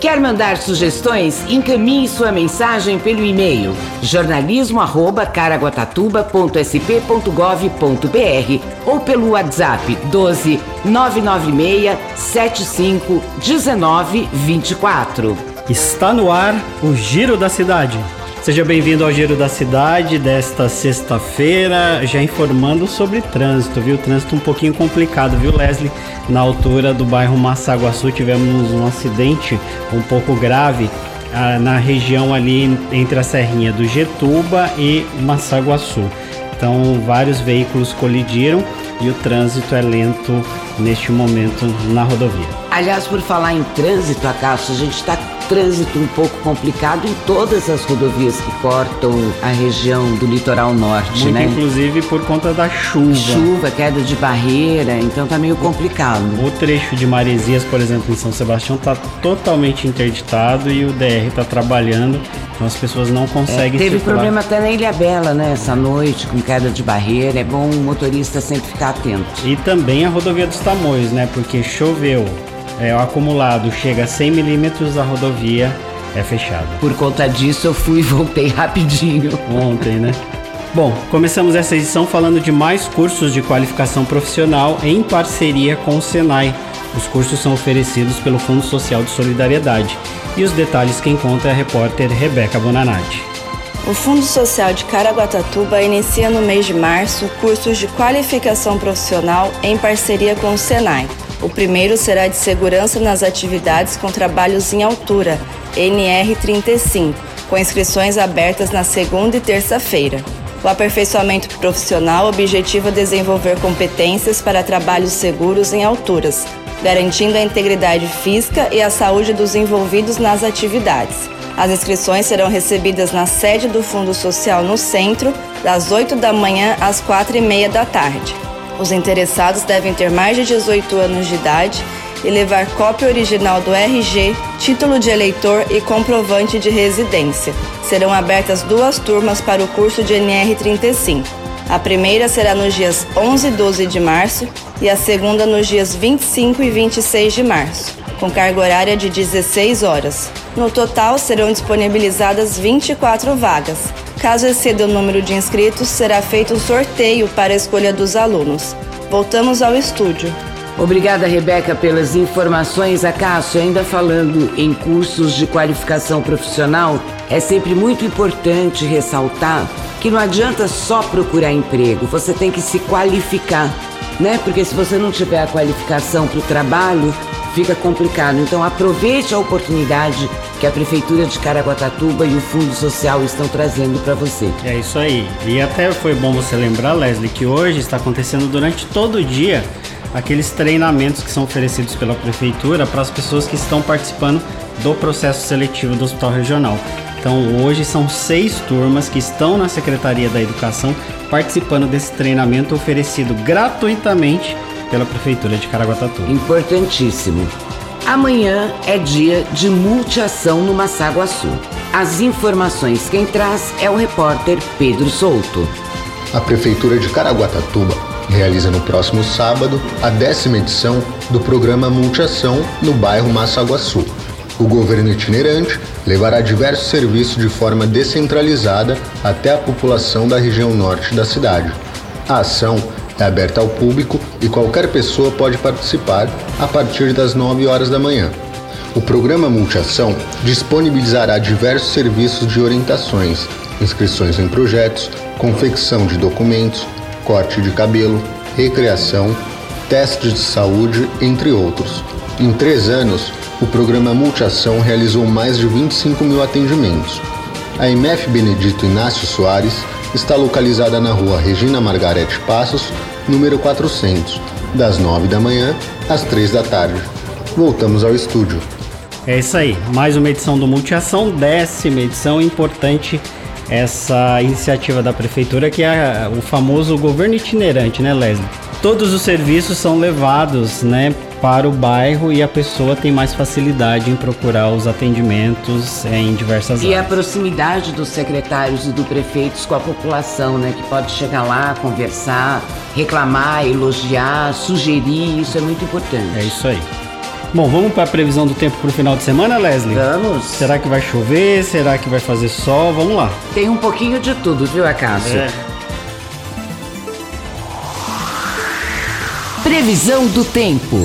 Quer mandar sugestões? Encaminhe sua mensagem pelo e-mail jornalismo@caraguatatuba.sp.gov.br ou pelo WhatsApp 12 996 75 19 24. Está no ar o Giro da Cidade. Seja bem-vindo ao Giro da Cidade desta sexta-feira, já informando sobre trânsito, viu? Trânsito um pouquinho complicado, viu, Leslie? Na altura do bairro Massaguaçu tivemos um acidente um pouco grave ah, na região ali entre a serrinha do Getuba e Massaguaçu. Então, vários veículos colidiram e o trânsito é lento neste momento na rodovia. Aliás, por falar em trânsito, Acácio, a gente está trânsito um pouco complicado em todas as rodovias que cortam a região do litoral norte, Muito né? inclusive por conta da chuva. Chuva, queda de barreira, então tá meio complicado. O trecho de Maresias, por exemplo, em São Sebastião, está totalmente interditado e o DR está trabalhando, então as pessoas não conseguem É, teve circular. problema até na Ilha Bela, né? Essa noite, com queda de barreira. É bom o motorista sempre ficar atento. E também a rodovia dos Tamoios, né? Porque choveu, é, o acumulado chega a 100 milímetros, a rodovia é fechada. Por conta disso, eu fui e voltei rapidinho. Ontem, né? Bom, começamos essa edição falando de mais cursos de qualificação profissional em parceria com o Senai. Os cursos são oferecidos pelo Fundo Social de Solidariedade. E os detalhes quem conta é a repórter Rebeca Bonanati. O Fundo Social de Caraguatatuba inicia no mês de março cursos de qualificação profissional em parceria com o Senai. O primeiro será de segurança nas atividades com trabalhos em altura, NR35, com inscrições abertas na segunda e terça-feira. O aperfeiçoamento profissional objetiva desenvolver competências para trabalhos seguros em alturas, garantindo a integridade física e a saúde dos envolvidos nas atividades. As inscrições serão recebidas na sede do Fundo Social no centro, das 8 da manhã às 4 e meia da tarde. Os interessados devem ter mais de 18 anos de idade e levar cópia original do RG, título de eleitor e comprovante de residência. Serão abertas duas turmas para o curso de NR35. A primeira será nos dias 11 e 12 de março e a segunda nos dias 25 e 26 de março, com carga horária de 16 horas. No total, serão disponibilizadas 24 vagas. Caso exceda o número de inscritos, será feito um sorteio para a escolha dos alunos. Voltamos ao estúdio. Obrigada, Rebeca, pelas informações. Acácio, ainda falando em cursos de qualificação profissional, é sempre muito importante ressaltar que não adianta só procurar emprego, você tem que se qualificar, né? Porque se você não tiver a qualificação para o trabalho, fica complicado. Então aproveite a oportunidade que a Prefeitura de Caraguatatuba e o Fundo Social estão trazendo para você. É isso aí. E até foi bom você lembrar, Leslie, que hoje está acontecendo durante todo o dia aqueles treinamentos que são oferecidos pela prefeitura para as pessoas que estão participando do processo seletivo do Hospital Regional. Então, hoje são seis turmas que estão na Secretaria da Educação participando desse treinamento oferecido gratuitamente pela Prefeitura de Caraguatatuba. Importantíssimo. Amanhã é dia de multiação no Massaguaçu. As informações quem traz é o repórter Pedro Souto. A Prefeitura de Caraguatatuba realiza no próximo sábado a décima edição do programa Multiação no bairro Massaguaçu. O governo itinerante levará diversos serviços de forma descentralizada até a população da região norte da cidade. A ação é aberta ao público e qualquer pessoa pode participar a partir das 9 horas da manhã. O programa Multiação disponibilizará diversos serviços de orientações, inscrições em projetos, confecção de documentos, corte de cabelo, recreação, testes de saúde, entre outros. Em três anos, o programa Multiação realizou mais de 25 mil atendimentos. A MF Benedito Inácio Soares está localizada na rua Regina Margarete Passos, número 400, das 9 da manhã às 3 da tarde. Voltamos ao estúdio. É isso aí, mais uma edição do Multiação, décima edição, importante essa iniciativa da prefeitura que é o famoso governo itinerante, né, Leslie? todos os serviços são levados, né, para o bairro e a pessoa tem mais facilidade em procurar os atendimentos é, em diversas e áreas. E a proximidade dos secretários e do prefeitos com a população, né, que pode chegar lá, conversar, reclamar, elogiar, sugerir, isso é muito importante. É isso aí. Bom, vamos para a previsão do tempo para o final de semana, Leslie? Vamos. Será que vai chover? Será que vai fazer sol? Vamos lá. Tem um pouquinho de tudo, viu, Acácio? É. Previsão do tempo.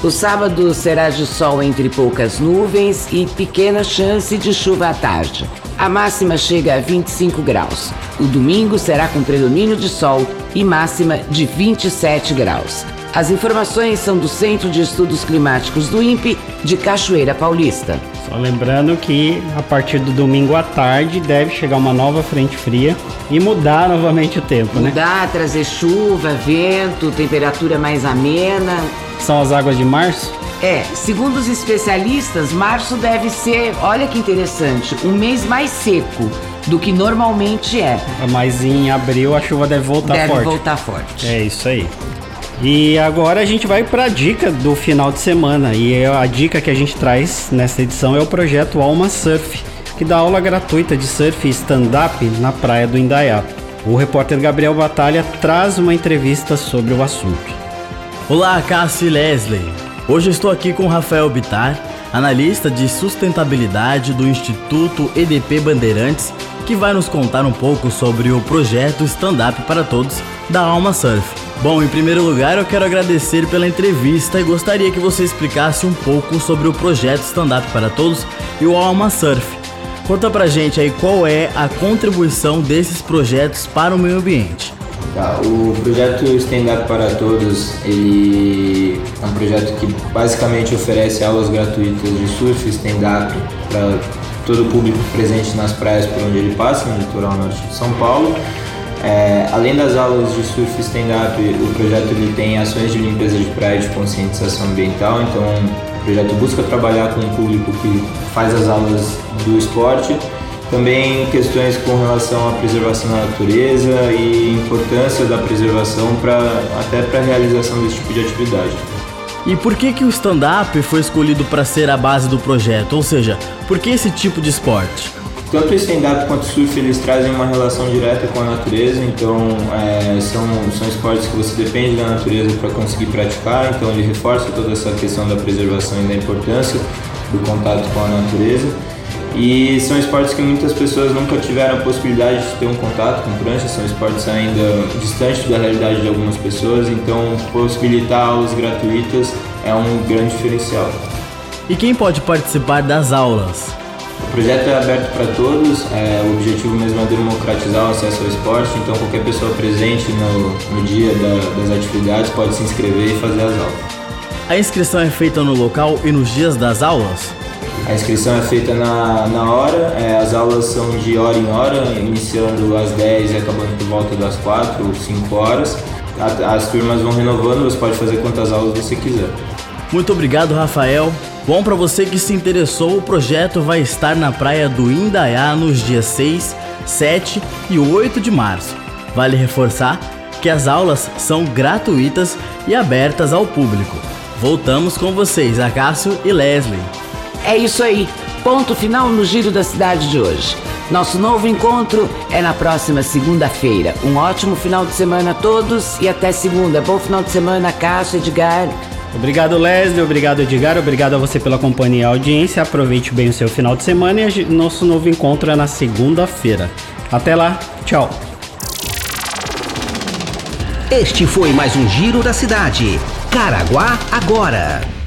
O sábado será de sol entre poucas nuvens e pequena chance de chuva à tarde. A máxima chega a 25 graus. O domingo será com predomínio de sol e máxima de 27 graus. As informações são do Centro de Estudos Climáticos do INPE de Cachoeira Paulista. Só lembrando que a partir do domingo à tarde deve chegar uma nova frente fria e mudar novamente o tempo, mudar, né? Mudar, trazer chuva, vento, temperatura mais amena. São as águas de março? É, segundo os especialistas, março deve ser, olha que interessante, um mês mais seco do que normalmente é. Mas em abril a chuva deve voltar deve forte. Deve voltar forte. É isso aí. E agora a gente vai para a dica do final de semana. E é a dica que a gente traz nessa edição é o projeto Alma Surf, que dá aula gratuita de surf e stand-up na praia do Indaiá. O repórter Gabriel Batalha traz uma entrevista sobre o assunto. Olá, Cássio e Leslie. Hoje estou aqui com Rafael Bitar, analista de sustentabilidade do Instituto EDP Bandeirantes, que vai nos contar um pouco sobre o projeto Stand Up para Todos da Alma Surf. Bom, em primeiro lugar, eu quero agradecer pela entrevista e gostaria que você explicasse um pouco sobre o projeto Stand Up para Todos e o Alma Surf. Conta pra gente aí qual é a contribuição desses projetos para o meio ambiente. Tá, o projeto Stand Up para Todos ele é um projeto que basicamente oferece aulas gratuitas de surf stand-up para todo o público presente nas praias por onde ele passa, no litoral norte de São Paulo. É, além das aulas de surf e stand-up, o projeto ele tem ações de limpeza de praia de conscientização ambiental, então o projeto busca trabalhar com o público que faz as aulas do esporte também questões com relação à preservação da natureza e importância da preservação para até para a realização desse tipo de atividade. E por que que o stand-up foi escolhido para ser a base do projeto? Ou seja, por que esse tipo de esporte? Tanto o stand-up quanto o surf eles trazem uma relação direta com a natureza, então é, são, são esportes que você depende da natureza para conseguir praticar, então ele reforça toda essa questão da preservação e da importância do contato com a natureza. E são esportes que muitas pessoas nunca tiveram a possibilidade de ter um contato com prancha, são esportes ainda distantes da realidade de algumas pessoas, então possibilitar aulas gratuitas é um grande diferencial. E quem pode participar das aulas? O projeto é aberto para todos, é, o objetivo mesmo é democratizar o acesso ao esporte, então qualquer pessoa presente no, no dia da, das atividades pode se inscrever e fazer as aulas. A inscrição é feita no local e nos dias das aulas? A inscrição é feita na, na hora, é, as aulas são de hora em hora, iniciando às 10 e acabando por volta das 4 ou 5 horas. as turmas vão renovando, você pode fazer quantas aulas você quiser. Muito obrigado, Rafael. Bom, para você que se interessou, o projeto vai estar na praia do Indaiá nos dias 6, 7 e 8 de março. Vale reforçar que as aulas são gratuitas e abertas ao público. Voltamos com vocês, Acácio e Leslie. É isso aí. Ponto final no Giro da Cidade de hoje. Nosso novo encontro é na próxima segunda-feira. Um ótimo final de semana a todos e até segunda. Bom final de semana, Cássio, Edgar. Obrigado, Leslie. Obrigado, Edgar. Obrigado a você pela companhia e audiência. Aproveite bem o seu final de semana e nosso novo encontro é na segunda-feira. Até lá. Tchau. Este foi mais um Giro da Cidade. Caraguá agora.